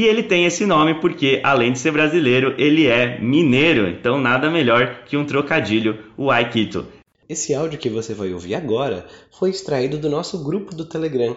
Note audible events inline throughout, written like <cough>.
e ele tem esse nome porque, além de ser brasileiro, ele é mineiro, então nada melhor que um trocadilho, o Aikito. Esse áudio que você vai ouvir agora foi extraído do nosso grupo do Telegram.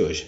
hoje.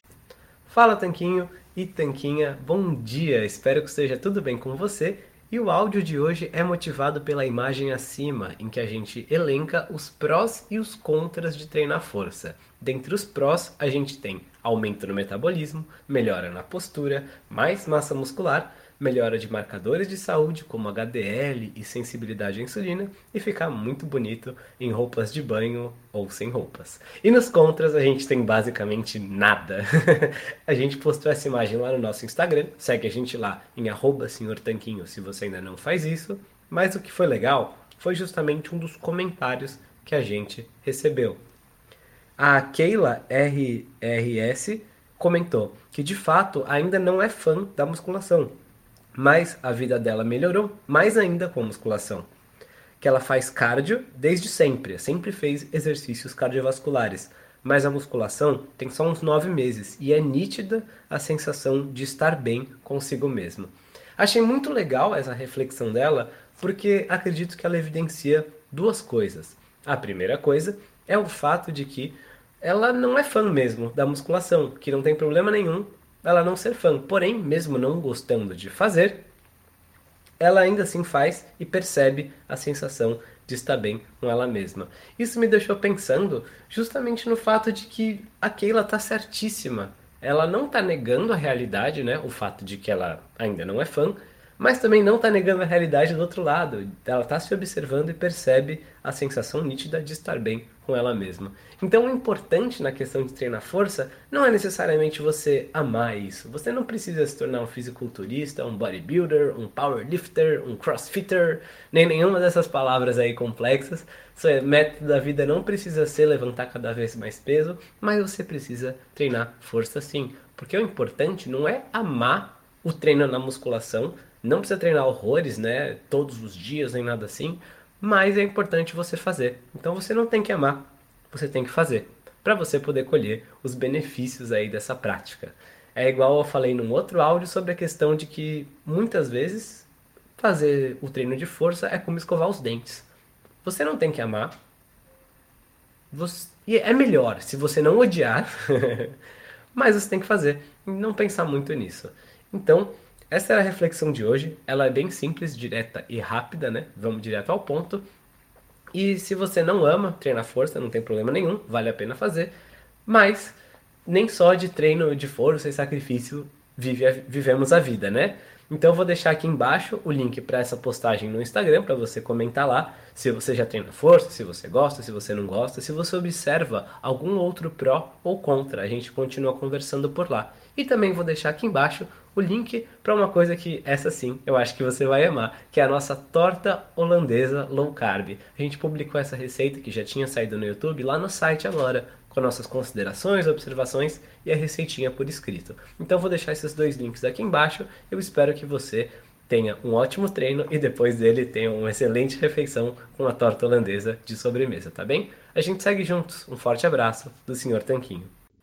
Fala Tanquinho e Tanquinha, bom dia. Espero que esteja tudo bem com você. E o áudio de hoje é motivado pela imagem acima, em que a gente elenca os prós e os contras de treinar força. Dentre os prós, a gente tem aumento no metabolismo, melhora na postura, mais massa muscular, melhora de marcadores de saúde como HDL e sensibilidade à insulina e ficar muito bonito em roupas de banho ou sem roupas. E nos contras a gente tem basicamente nada. <laughs> a gente postou essa imagem lá no nosso Instagram, segue a gente lá em senhortanquinho se você ainda não faz isso, mas o que foi legal foi justamente um dos comentários que a gente recebeu. A Keila RRS comentou que de fato ainda não é fã da musculação, mas a vida dela melhorou mais ainda com a musculação. Que ela faz cardio desde sempre, sempre fez exercícios cardiovasculares, mas a musculação tem só uns nove meses e é nítida a sensação de estar bem consigo mesma. Achei muito legal essa reflexão dela, porque acredito que ela evidencia duas coisas. A primeira coisa é o fato de que ela não é fã mesmo da musculação, que não tem problema nenhum ela não ser fã. Porém, mesmo não gostando de fazer, ela ainda assim faz e percebe a sensação de estar bem com ela mesma. Isso me deixou pensando justamente no fato de que a Keila tá certíssima. Ela não tá negando a realidade, né? O fato de que ela ainda não é fã, mas também não está negando a realidade do outro lado. Ela está se observando e percebe a sensação nítida de estar bem com ela mesma. Então, o importante na questão de treinar força não é necessariamente você amar isso. Você não precisa se tornar um fisiculturista, um bodybuilder, um powerlifter, um crossfitter, nem nenhuma dessas palavras aí complexas. Seu método da vida não precisa ser levantar cada vez mais peso, mas você precisa treinar força sim. Porque o importante não é amar o treino na musculação, não precisa treinar horrores, né? Todos os dias, nem nada assim. Mas é importante você fazer. Então você não tem que amar, você tem que fazer. Para você poder colher os benefícios aí dessa prática. É igual eu falei num outro áudio sobre a questão de que muitas vezes fazer o treino de força é como escovar os dentes. Você não tem que amar. Você... E é melhor se você não odiar, <laughs> mas você tem que fazer. Não pensar muito nisso. Então, essa é a reflexão de hoje. Ela é bem simples, direta e rápida, né? Vamos direto ao ponto. E se você não ama treinar força, não tem problema nenhum, vale a pena fazer. Mas nem só de treino de força e sacrifício vive a, vivemos a vida, né? Então eu vou deixar aqui embaixo o link para essa postagem no Instagram para você comentar lá se você já treina força, se você gosta, se você não gosta, se você observa algum outro pró ou contra. A gente continua conversando por lá. E também vou deixar aqui embaixo o link para uma coisa que essa sim eu acho que você vai amar, que é a nossa torta holandesa low carb. A gente publicou essa receita que já tinha saído no YouTube lá no site agora, com nossas considerações, observações e a receitinha por escrito. Então vou deixar esses dois links aqui embaixo. Eu espero que você tenha um ótimo treino e depois dele tenha uma excelente refeição com a torta holandesa de sobremesa, tá bem? A gente segue juntos. Um forte abraço do Sr. Tanquinho.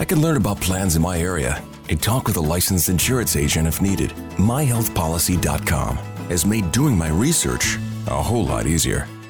I can learn about plans in my area and talk with a licensed insurance agent if needed. MyHealthPolicy.com has made doing my research a whole lot easier.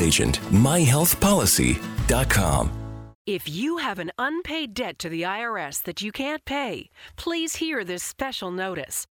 agent. myhealthpolicy.com. If you have an unpaid debt to the IRS that you can't pay, please hear this special notice.